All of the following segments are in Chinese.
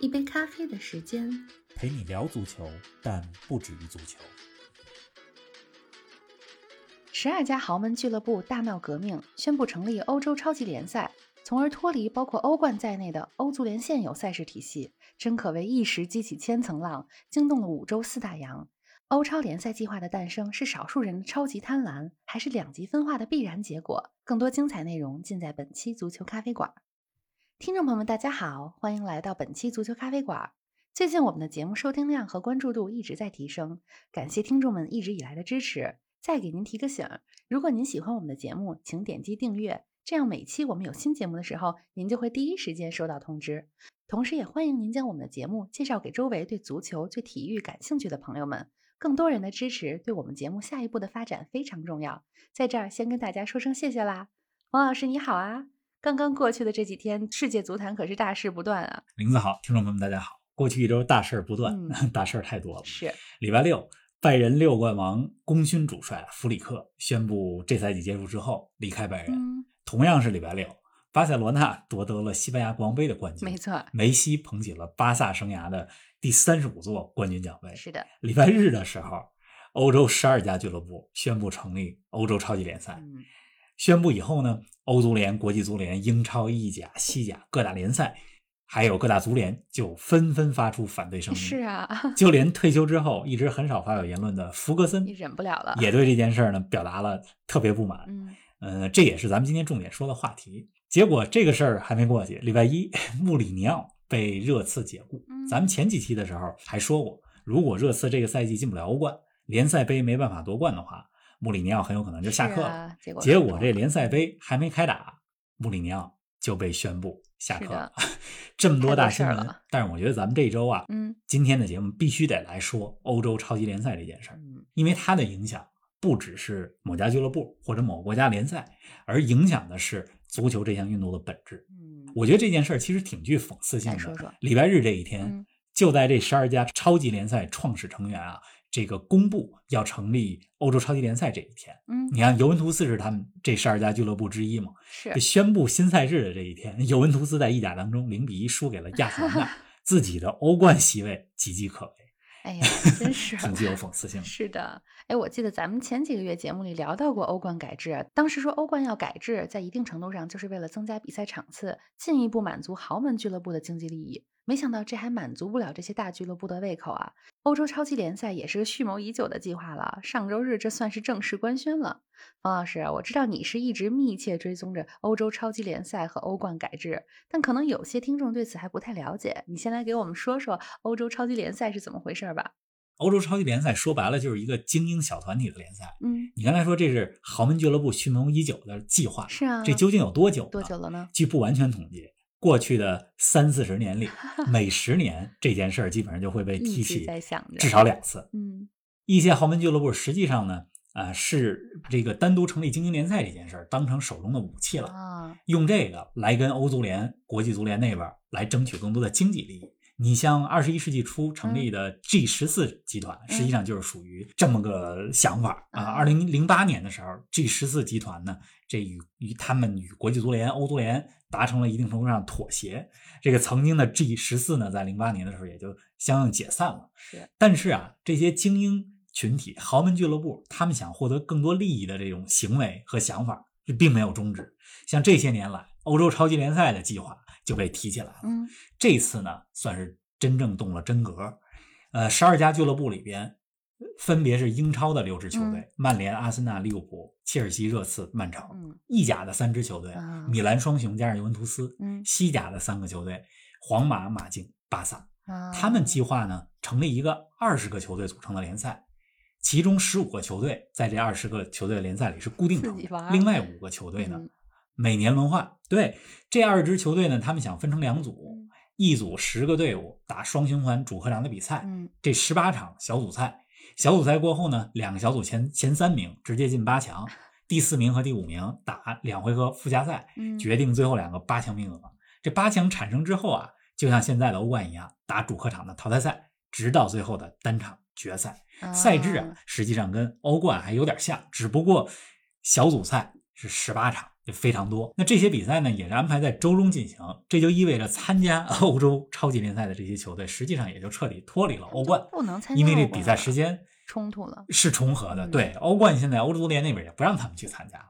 一杯咖啡的时间，陪你聊足球，但不止于足球。十二家豪门俱乐部大闹革命，宣布成立欧洲超级联赛，从而脱离包括欧冠在内的欧足联现有赛事体系，真可谓一时激起千层浪，惊动了五洲四大洋。欧超联赛计划的诞生是少数人的超级贪婪，还是两极分化的必然结果？更多精彩内容尽在本期足球咖啡馆。听众朋友们，大家好，欢迎来到本期足球咖啡馆。最近我们的节目收听量和关注度一直在提升，感谢听众们一直以来的支持。再给您提个醒儿，如果您喜欢我们的节目，请点击订阅，这样每期我们有新节目的时候，您就会第一时间收到通知。同时，也欢迎您将我们的节目介绍给周围对足球、对体育感兴趣的朋友们。更多人的支持对我们节目下一步的发展非常重要。在这儿先跟大家说声谢谢啦，王老师你好啊！刚刚过去的这几天，世界足坛可是大事不断啊。林子好，听众朋友们大家好，过去一周大事儿不断，嗯大事儿太多了。是，礼拜六，拜仁六冠王功勋主帅弗里克宣布，这赛季结束之后离开拜仁。嗯，同样是礼拜六，巴塞罗那夺得了西班牙国王杯的冠军，没错，梅西捧起了巴萨生涯的第三十五座冠军奖杯。是的，礼拜日的时候，欧洲十二家俱乐部宣布成立欧洲超级联赛。嗯，宣布以后呢，欧足联、国际足联、英超、意甲、西甲各大联赛，还有各大足联就纷纷发出反对声音。是啊，就连退休之后一直很少发表言论的福格森你忍不了了。也对这件事儿呢表达了特别不满。嗯，呃，这也是咱们今天重点说的话题。结果这个事儿还没过去，礼拜一，穆里尼奥被热刺解雇。嗯咱们前几期的时候还说过，如果热刺这个赛季进不了欧冠，联赛杯没办法夺冠的话，穆里尼奥很有可能就下课了。啊、结果结果这联赛杯还没开打，穆里尼奥就被宣布下课了。这么多大新闻但是我觉得咱们这周啊，嗯今天的节目必须得来说欧洲超级联赛这件事因为它的影响不只是某家俱乐部或者某个国家联赛，而影响的是足球这项运动的本质。嗯，我觉得这件事儿其实挺具讽刺性的。说说礼拜日这一天，嗯就在这十二家超级联赛创始成员啊，这个公布要成立欧洲超级联赛这一天，嗯，你看尤文图斯是他们这十二家俱乐部之一嘛？是宣布新赛制的这一天，尤文图斯在意甲当中零比一输给了亚特兰大，自己的欧冠席位岌岌可危，哎呀，真是挺具有讽刺性的。是的，哎，我记得咱们前几个月节目里聊到过欧冠改制，当时说欧冠要改制，在一定程度上就是为了增加比赛场次，进一步满足豪门俱乐部的经济利益。没想到这还满足不了这些大俱乐部的胃口啊！欧洲超级联赛也是个蓄谋已久的计划了，上周日这算是正式官宣了。方老师，我知道你是一直密切追踪着欧洲超级联赛和欧冠改制，但可能有些听众对此还不太了解，你先来给我们说说欧洲超级联赛是怎么回事吧？欧洲超级联赛说白了就是一个精英小团体的联赛。嗯，你刚才说这是豪门俱乐部蓄谋已久的计划，是啊，这究竟有多久？多久？了呢？据不完全统计，过去的三四十年里，每十年这件事儿基本上就会被提起至少两次。嗯一些豪门俱乐部实际上呢，啊、是这个单独成立精英联赛这件事儿当成手中的武器了，啊，用这个来跟欧足联、国际足联那边儿来争取更多的经济利益。你像二十一世纪初成立的 G 十四集团，实际上就是属于这么个想法啊。啊二零零八年的时候，G 十四集团呢，这与与他们与国际足联、欧足联达成了一定程度上妥协。这个曾经的 G 十四呢，在零八年的时候也就相应解散了。是，但是啊，这些精英群体、豪门俱乐部，他们想获得更多利益的这种行为和想法，这并没有终止。像这些年来，欧洲超级联赛的计划就被提起来了。嗯这次呢，算是真正动了真格。呃，十二家俱乐部里边，分别是英超的六支球队：曼联、阿森纳、利物浦、切尔西、热刺、曼城；嗯意甲的三支球队：啊米兰双雄加上尤文图斯；嗯西甲的三个球队：皇马、马竞、巴萨。啊，他们计划呢成立一个二十个球队组成的联赛，其中十五个球队在这二十个球队的联赛里是固定成另外五个球队呢、嗯每年轮换。对，这二支球队呢，他们想分成两组，嗯一组十个队伍打双循环主客场的比赛，嗯这十八场小组赛小组赛过后呢，两个小组前前三名直接进八强，第四名和第五名打两回合附加赛，嗯决定最后两个八强名额。这八强产生之后啊，就像现在的欧冠一样，打主客场的淘汰赛，直到最后的单场决赛。赛制啊，实际上跟欧冠还有点像，只不过小组赛是十八场，就非常多。那这些比赛呢，也是安排在周中进行，这就意味着参加 欧洲超级联赛的这些球队，实际上也就彻底脱离了欧冠，不能参加因为这比赛时间冲突了。是重合的。嗯对，欧冠现在欧洲足联那边也不让他们去参加。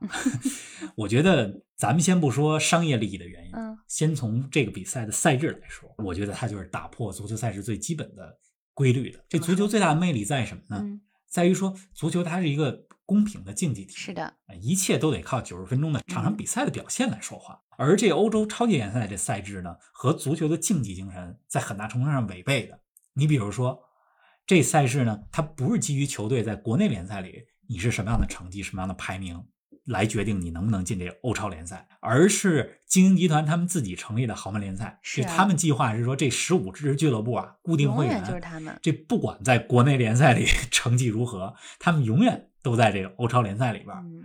我觉得咱们先不说商业利益的原因，嗯先从这个比赛的赛制来说，我觉得它就是打破足球赛事最基本的规律的。这足球最大的魅力在什么呢？嗯，在于说足球它是一个公平的竞技体，是的，啊，一切都得靠九十分钟的场上嗯比赛的表现来说话。而这欧洲超级联赛这赛制呢，和足球的竞技精神在很大程度上违背的。你比如说，这赛事呢，它不是基于球队在国内联赛里你是什么样的成绩、什么样的排名来决定你能不能进这欧超联赛，而是精英集团他们自己成立的豪门联赛。是啊他们计划是说，这十五支俱乐部啊，固定会员就是他们。这不管在国内联赛里 成绩如何，他们永远都在这个欧超联赛里边。嗯，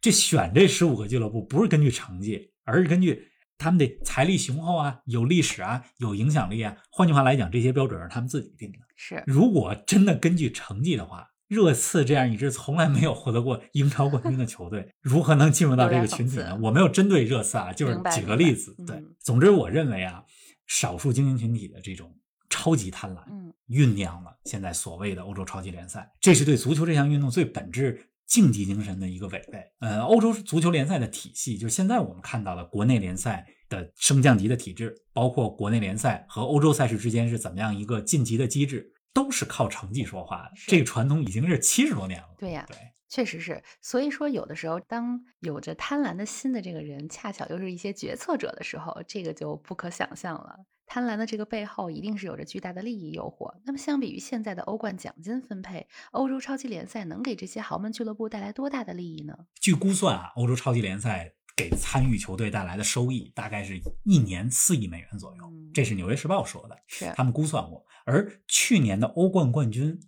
这选这十五个俱乐部不是根据成绩，而是根据他们的财力雄厚啊、有历史啊、有影响力啊。换句话来讲，这些标准是他们自己定的。是如果真的根据成绩的话，热刺这样一支从来没有获得过英超冠军的球队，如何能进入到这个群体呢我没有针对热刺啊，就是举个例子。对嗯，总之我认为啊，少数精英群体的这种超级贪婪，嗯酝酿了现在所谓的欧洲超级联赛，这是对足球这项运动最本质竞技精神的一个违背。呃，欧洲足球联赛的体系，就是现在我们看到的国内联赛的升降级的体制，包括国内联赛和欧洲赛事之间是怎么样一个晋级的机制，都是靠成绩说话的。这个传统已经是七十多年了。对呀对，确实是。所以说，有的时候，当有着贪婪的心的这个人，恰巧又是一些决策者的时候，这个就不可想象了。贪婪的这个背后，一定是有着巨大的利益诱惑。那么，相比于现在的欧冠奖金分配，欧洲超级联赛能给这些豪门俱乐部带来多大的利益呢？据估算啊，欧洲超级联赛给参与球队带来的收益大概是一年四亿美元左右，嗯这是《纽约时报》说的。是他们估算过。而去年的欧冠冠军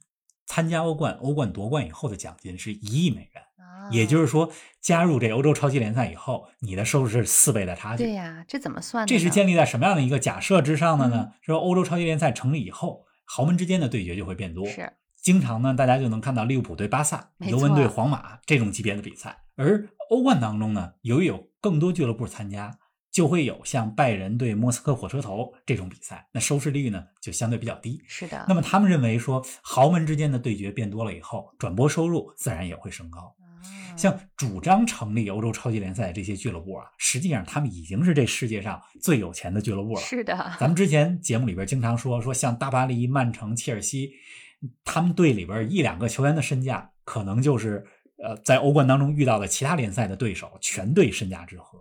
参加欧冠，欧冠夺冠以后的奖金是一亿美元，啊，也就是说，加入这欧洲超级联赛以后，你的收入是四倍的差距。对呀，这怎么算的这是建立在什么样的一个假设之上的呢？嗯说欧洲超级联赛成立以后，豪门之间的对决就会变多。是经常呢，大家就能看到利物浦对巴萨、尤文对皇马这种级别的比赛。而欧冠当中呢，由于有更多俱乐部参加，就会有像拜仁对莫斯科火车头这种比赛，那收视率呢就相对比较低。是的。那么他们认为说，豪门之间的对决变多了以后，转播收入自然也会升高。啊像主张成立欧洲超级联赛这些俱乐部啊，实际上他们已经是这世界上最有钱的俱乐部了。是的，咱们之前节目里边经常说说，像大巴黎、曼城、切尔西，他们队里边一两个球员的身价，可能就是呃在欧冠当中遇到的其他联赛的对手全队身价之和。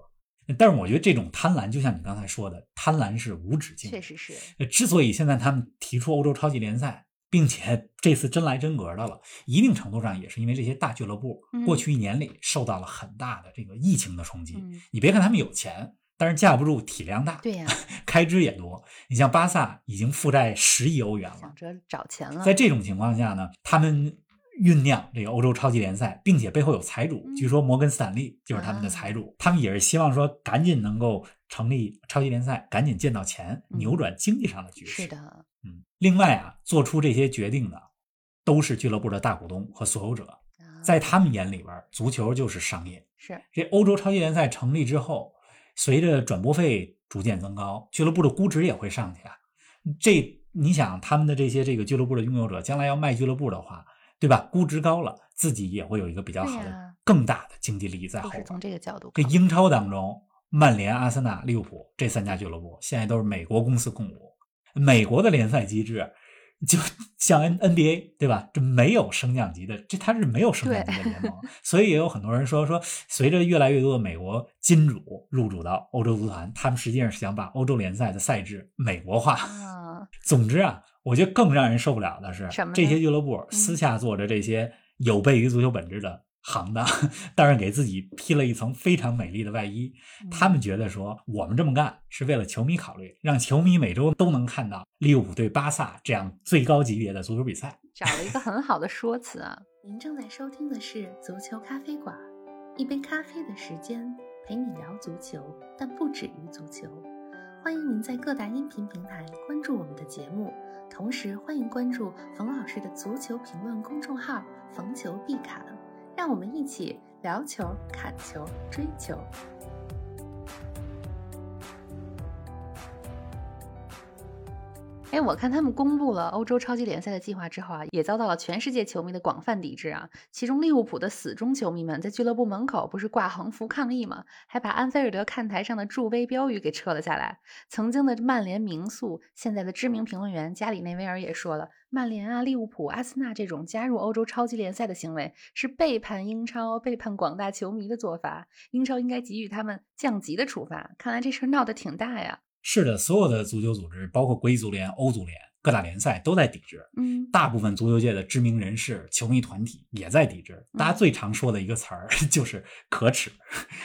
但是我觉得这种贪婪，就像你刚才说的，贪婪是无止境的。确实是。呃之所以现在他们提出欧洲超级联赛，并且这次真来真格的了，一定程度上也是因为这些大俱乐部嗯过去一年里受到了很大的这个疫情的冲击。嗯你别看他们有钱，但是架不住体量大，对呀，开支也多。你像巴萨已经负债十亿欧元了想，着找钱了。在这种情况下呢，他们酝酿这个欧洲超级联赛，并且背后有财主，嗯据说摩根斯坦利就是他们的财主，他们也是希望说赶紧能够成立超级联赛，赶紧见到钱，嗯扭转经济上的局势。是的，嗯，另外啊，做出这些决定的都是俱乐部的大股东和所有者，啊在他们眼里边，足球就是商业。是这欧洲超级联赛成立之后，随着转播费逐渐增高，俱乐部的估值也会上去啊。这你想，他们的这些这个俱乐部的拥有者，将来要卖俱乐部的话，对吧？估值高了，自己也会有一个比较好的、更大的经济利益在后边。从这个角度这。英超当中，曼联、阿森纳、利物浦这三家俱乐部现在都是美国公司控股。美国的联赛机制就 像 N NBA 对吧？这没有升降级的，这它是没有升降级的联盟，所以也有很多人说说，随着越来越多的美国金主入主到欧洲足坛，他们实际上是想把欧洲联赛的赛制美国化。啊，总之啊，我觉得更让人受不了的是什么，这些俱乐部私下做着这些有悖于足球本质的行当，但是给自己披了一层非常美丽的外衣。他们觉得说，我们这么干是为了球迷考虑，让球迷每周都能看到利物浦对巴萨这样最高级别的足球比赛。找了一个很好的说辞啊。您正在收听的是足球咖啡馆，一杯咖啡的时间陪你聊足球，但不止于足球。欢迎您在各大音频平台关注我们的节目，同时欢迎关注冯老师的足球评论公众号“冯球必侃”，让我们一起聊球、侃球、追球。哎，我看他们公布了欧洲超级联赛的计划之后啊，也遭到了全世界球迷的广泛抵制啊。其中利物浦的死忠球迷们在俱乐部门口不是挂横幅抗议吗？还把安菲尔德看台上的助威标语给撤了下来。曾经的曼联名宿，现在的知名评论员加里内维尔也说了，曼联啊、利物浦、阿森纳这种加入欧洲超级联赛的行为是背叛英超、背叛广大球迷的做法。英超应该给予他们降级的处罚。看来这事儿闹得挺大呀。是的，所有的足球组织，包括国际足联、欧足联、各大联赛都在抵制。嗯，大部分足球界的知名人士、球迷团体也在抵制。大家最常说的一个词儿 就是“可耻”。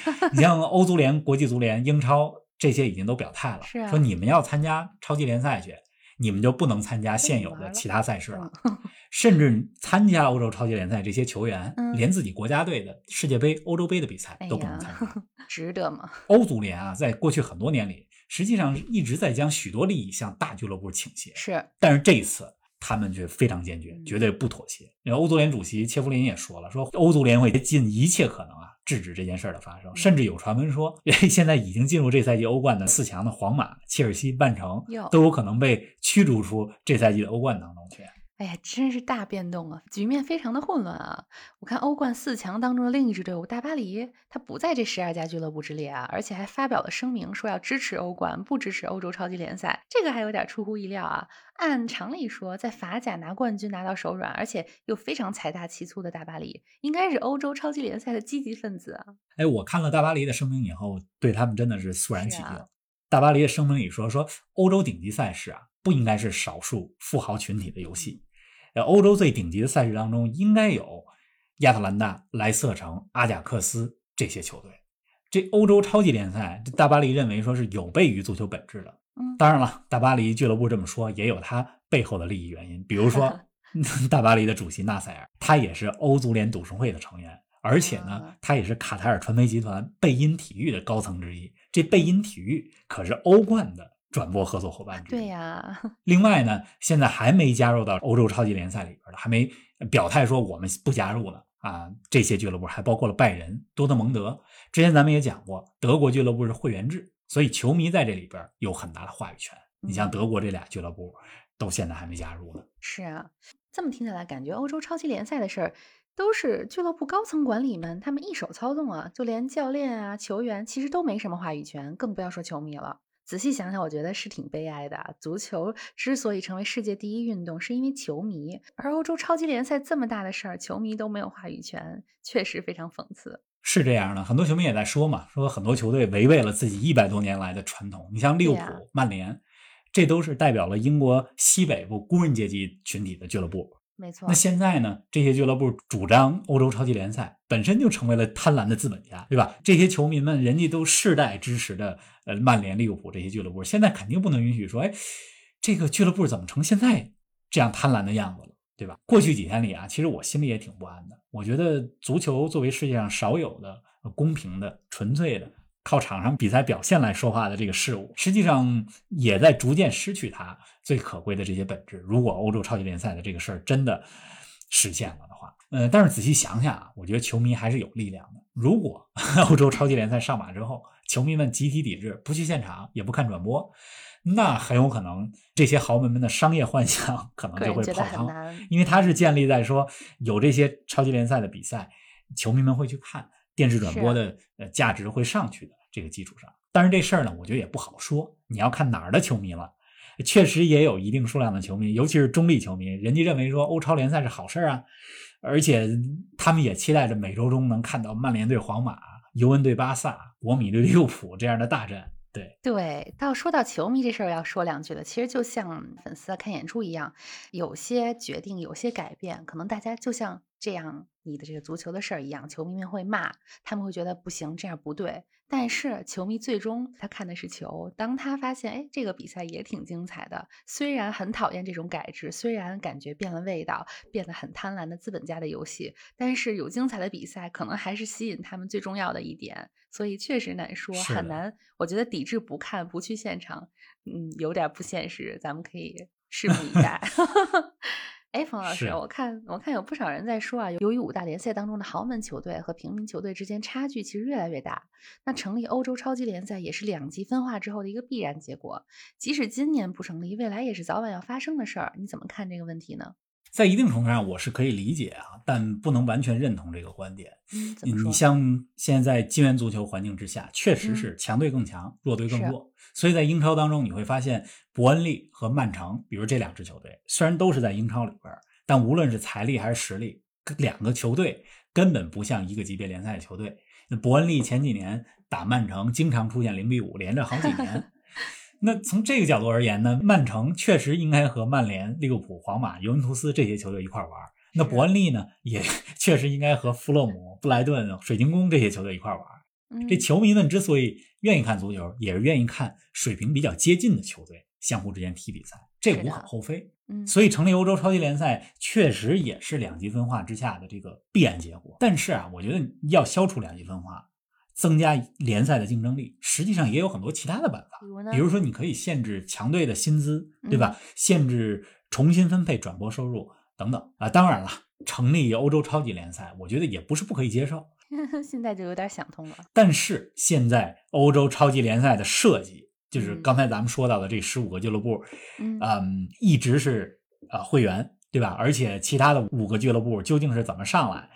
你像欧足联、国际足联、英超这些已经都表态了，说你们要参加超级联赛去，你们就不能参加现有的其他赛事了。甚至参加欧洲超级联赛这些球员，连自己国家队的世界杯、欧洲杯的比赛都不能参加。值得吗？欧足联啊，在过去很多年里。实际上一直在将许多利益向大俱乐部倾斜，是，但是这一次他们却非常坚决，绝对不妥协。因为欧足联主席切夫林也说了，说欧足联会尽一切可能啊制止这件事儿的发生，甚至有传闻说，现在已经进入这赛季欧冠的四强的皇马、切尔西、曼城都有可能被驱逐出这赛季的欧冠当中去。哎呀，真是大变动啊！局面非常的混乱啊！我看欧冠四强当中的另一支队伍大巴黎，他不在这十二家俱乐部之列啊，而且还发表了声明，说要支持欧冠，不支持欧洲超级联赛。这个还有点出乎意料啊！按常理说，在法甲拿冠军拿到手软，而且又非常财大气粗的大巴黎，应该是欧洲超级联赛的积极分子啊！哎，我看了大巴黎的声明以后，对他们真的是肃然起敬。大巴黎的声明里说，说欧洲顶级赛事啊，不应该是少数富豪群体的游戏。欧洲最顶级的赛事当中，应该有亚特兰大、莱斯特城、阿贾克斯这些球队。这欧洲超级联赛，这大巴黎认为说是有悖于足球本质的。嗯，当然了，大巴黎俱乐部这么说也有它背后的利益原因。比如说，大巴黎的主席纳赛尔，他也是欧足联董事会的成员，而且呢，他也是卡塔尔传媒集团贝因体育的高层之一。这贝因体育可是欧冠的。转播合作伙伴对呀。另外呢，现在还没加入到欧洲超级联赛里边的，还没表态说我们不加入了啊。这些俱乐部还包括了拜仁、多特蒙德。之前咱们也讲过，德国俱乐部是会员制，所以球迷在这里边有很大的话语权。你像德国这俩俱乐部，都现在还没加入呢。是啊，这么听起来，感觉欧洲超级联赛的事儿都是俱乐部高层管理们他们一手操纵啊，就连教练啊、球员其实都没什么话语权，更不要说球迷了。仔细想想，我觉得是挺悲哀的。足球之所以成为世界第一运动，是因为球迷，而欧洲超级联赛这么大的事儿，球迷都没有话语权，确实非常讽刺。是这样的，很多球迷也在说嘛，说很多球队违背了自己一百多年来的传统。你像利物浦、曼联，这都是代表了英国西北部工人阶级群体的俱乐部。没错，那现在呢？这些俱乐部主张欧洲超级联赛，本身就成为了贪婪的资本家，对吧？这些球迷们，人家都世代支持的，呃，曼联、利物浦这些俱乐部，现在肯定不能允许说，哎，这个俱乐部怎么成现在这样贪婪的样子了，对吧？过去几天里啊，其实我心里也挺不安的。我觉得足球作为世界上少有的公平的、纯粹的。靠场上比赛表现来说话的这个事物，实际上也在逐渐失去它最可贵的这些本质。如果欧洲超级联赛的这个事儿真的实现了的话，呃，但是仔细想想啊，我觉得球迷还是有力量的。如果 欧洲超级联赛上马之后，球迷们集体抵制，不去现场，也不看转播，那很有可能这些豪门们的商业幻想可能就会泡汤，因为它是建立在说有这些超级联赛的比赛，球迷们会去看，电视转播的呃价值会上去的。这个基础上，但是这事儿呢，我觉得也不好说。你要看哪儿的球迷了，确实也有一定数量的球迷，尤其是中立球迷，人家认为说欧超联赛是好事啊，而且他们也期待着每周中能看到曼联对皇马、尤文对巴萨、国米对利物浦这样的大战。对对，到说到球迷这事儿要说两句了。其实就像粉丝看演出一样，有些决定、有些改变，可能大家就像这样你的这个足球的事儿一样，球迷们会骂，他们会觉得不行，这样不对。但是球迷最终他看的是球，当他发现哎这个比赛也挺精彩的，虽然很讨厌这种改制，虽然感觉变了味道，变得很贪婪的资本家的游戏，但是有精彩的比赛可能还是吸引他们最重要的一点。所以确实难说，很难。我觉得抵制不看不去现场，嗯，有点不现实。咱们可以拭目以待。哎，冯老师，我看我看有不少人在说啊，由于五大联赛当中的豪门球队和平民球队之间差距其实越来越大，那成立欧洲超级联赛也是两极分化之后的一个必然结果。即使今年不成立，未来也是早晚要发生的事儿。你怎么看这个问题呢？在一定程度上，我是可以理解啊，但不能完全认同这个观点。嗯，你像现在金元足球环境之下，确实是强队更强，弱队更弱。所以在英超当中，你会发现伯恩利和曼城，比如这两支球队，虽然都是在英超里边，但无论是财力还是实力，两个球队根本不像一个级别联赛的球队。那伯恩利前几年打曼城，经常出现零比五，连着好几年。那从这个角度而言呢，曼城确实应该和曼联、利物浦、皇马、尤文图斯这些球队一块玩。那伯恩利呢，也 确实应该和弗洛姆、布莱顿、水晶宫这些球队一块玩。这球迷们之所以愿意看足球，也是愿意看水平比较接近的球队相互之间踢比赛，这无可厚非。嗯，所以成立欧洲超级联赛确实也是两极分化之下的这个必然结果。但是啊，我觉得要消除两极分化。增加联赛的竞争力，实际上也有很多其他的办法。比如说，你可以限制强队的薪资，对吧？限制重新分配转播收入等等啊。当然了，成立欧洲超级联赛，我觉得也不是不可以接受。现在就有点想通了。但是现在欧洲超级联赛的设计，就是刚才咱们说到的这十五个俱乐部，嗯，一直是呃会员，对吧？而且其他的五个俱乐部究竟是怎么上来？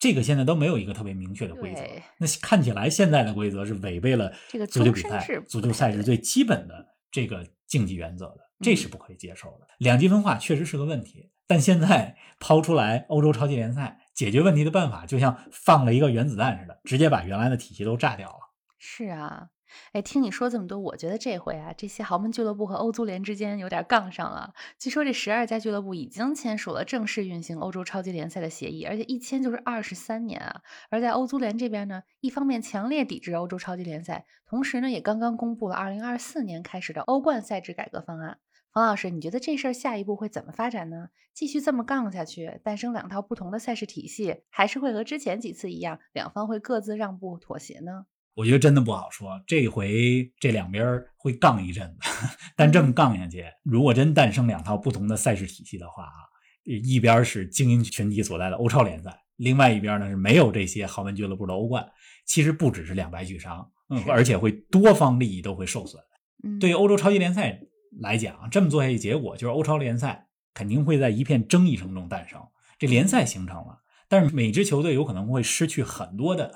这个现在都没有一个特别明确的规则，那看起来现在的规则是违背了足球比赛、足球赛事最基本的这个竞技原则的，这是不可以接受的。两极分化确实是个问题，但现在抛出来欧洲超级联赛解决问题的办法，就像放了一个原子弹似的，直接把原来的体系都炸掉了。是啊。哎，听你说这么多，我觉得这回啊，这些豪门俱乐部和欧足联之间有点杠上了。据说这十二家俱乐部已经签署了正式运行欧洲超级联赛的协议，而且一签就是二十三年啊。而在欧足联这边呢，一方面强烈抵制欧洲超级联赛，同时呢，也刚刚公布了二零二四年开始的欧冠赛制改革方案。冯老师，你觉得这事儿下一步会怎么发展呢？继续这么杠下去，诞生两套不同的赛事体系，还是会和之前几次一样，两方会各自让步妥协呢？我觉得真的不好说，这回这两边会杠一阵子，但这么杠下去，如果真诞生两套不同的赛事体系的话啊，一边是精英群体所在的欧超联赛，另外一边呢是没有这些豪门俱乐部的欧冠，其实不只是两败俱伤，嗯，而且会多方利益都会受损。对于欧洲超级联赛来讲，这么做下去，结果就是欧超联赛肯定会在一片争议声中诞生。这联赛形成了，但是每支球队有可能会失去很多的。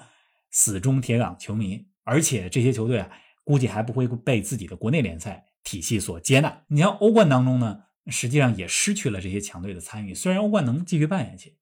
死忠铁杆球迷，而且这些球队啊，估计还不会被自己的国内联赛体系所接纳。你像欧冠当中呢，实际上也失去了这些强队的参与。虽然欧冠能继续办下去，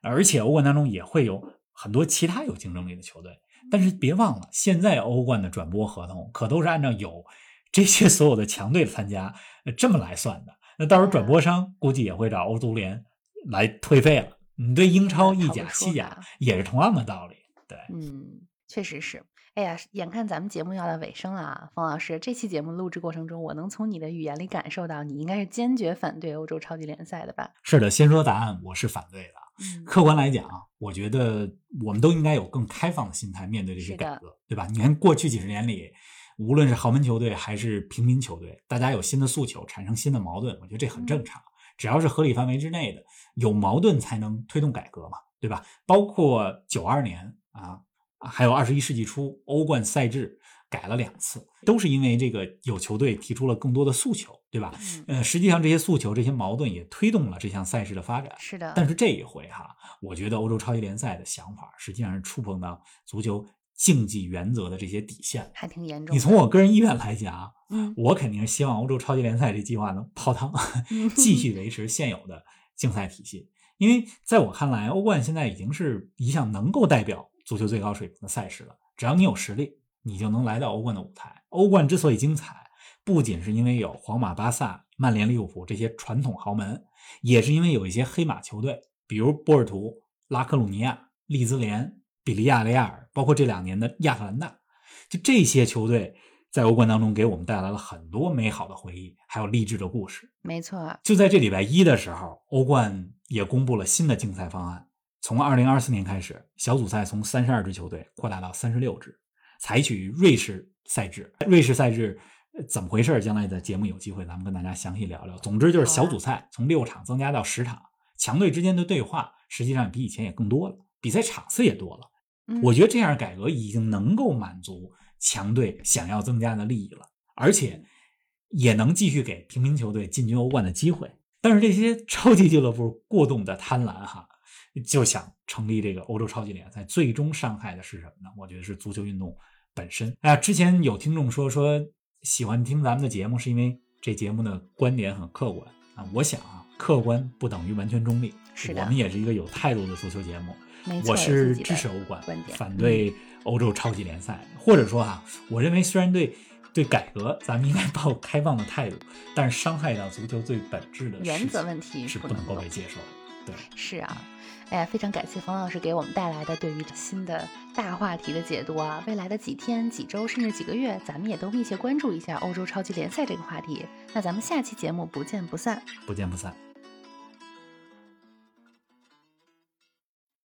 而且欧冠当中也会有很多其他有竞争力的球队，但是别忘了，现在欧冠的转播合同可都是按照有这些所有的强队参加这么来算的。那到时候转播商估计也会找欧足联来退费了。你对英超、意甲、西甲也是同样的道理。对，嗯，确实是。哎呀，眼看咱们节目要到尾声了啊，冯老师，这期节目录制过程中，我能从你的语言里感受到，你应该是坚决反对欧洲超级联赛的吧？是的，先说答案，我是反对的。嗯，客观来讲，我觉得我们都应该有更开放的心态面对这些改革，对吧？你看过去几十年里，无论是豪门球队还是平民球队，大家有新的诉求，产生新的矛盾，我觉得这很正常。只要是合理范围之内的，有矛盾才能推动改革嘛，对吧？包括九二年。啊，还有二十一世纪初欧冠赛制改了两次，都是因为这个有球队提出了更多的诉求，对吧？呃，实际上这些诉求、这些矛盾也推动了这项赛事的发展。是的。但是这一回哈，我觉得欧洲超级联赛的想法实际上是触碰到足球竞技原则的这些底线，还挺严重。你从我个人意愿来讲，嗯，我肯定是希望欧洲超级联赛这计划能泡汤，继续维持现有的竞赛体系，因为在我看来，欧冠现在已经是一项能够代表。足球最高水平的赛事了，只要你有实力，你就能来到欧冠的舞台。欧冠之所以精彩，不仅是因为有皇马、巴萨、曼联、利物浦这些传统豪门，也是因为有一些黑马球队，比如波尔图、拉科鲁尼亚、利兹联、比利亚雷亚尔，包括这两年的亚特兰大，就这些球队在欧冠当中给我们带来了很多美好的回忆，还有励志的故事。没错，就在这礼拜一的时候，欧冠也公布了新的竞赛方案。从二零二四年开始，小组赛从三十二支球队扩大到三十六支，采取瑞士赛制。瑞士赛制怎么回事？将来的节目有机会咱们跟大家详细聊聊。总之就是小组赛从六场增加到十场，强队之间的对话实际上比以前也更多了，比赛场次也多了。我觉得这样改革已经能够满足强队想要增加的利益了，而且也能继续给平民球队进军欧冠的机会。但是这些超级俱乐部过度的贪婪，哈。就想成立这个欧洲超级联赛，最终伤害的是什么呢？我觉得是足球运动本身。哎，之前有听众说说喜欢听咱们的节目，是因为这节目的观点很客观啊。我想啊，客观不等于完全中立，是我们也是一个有态度的足球节目。我是支持欧冠，反对欧洲超级联赛。或者说啊，我认为虽然对对改革咱们应该抱开放的态度，但是伤害到足球最本质的原则问题是不能够被接受的。对，是啊。哎呀，非常感谢冯老师给我们带来的对于新的大话题的解读啊！未来的几天、几周甚至几个月，咱们也都密切关注一下欧洲超级联赛这个话题。那咱们下期节目不见不散，不见不散。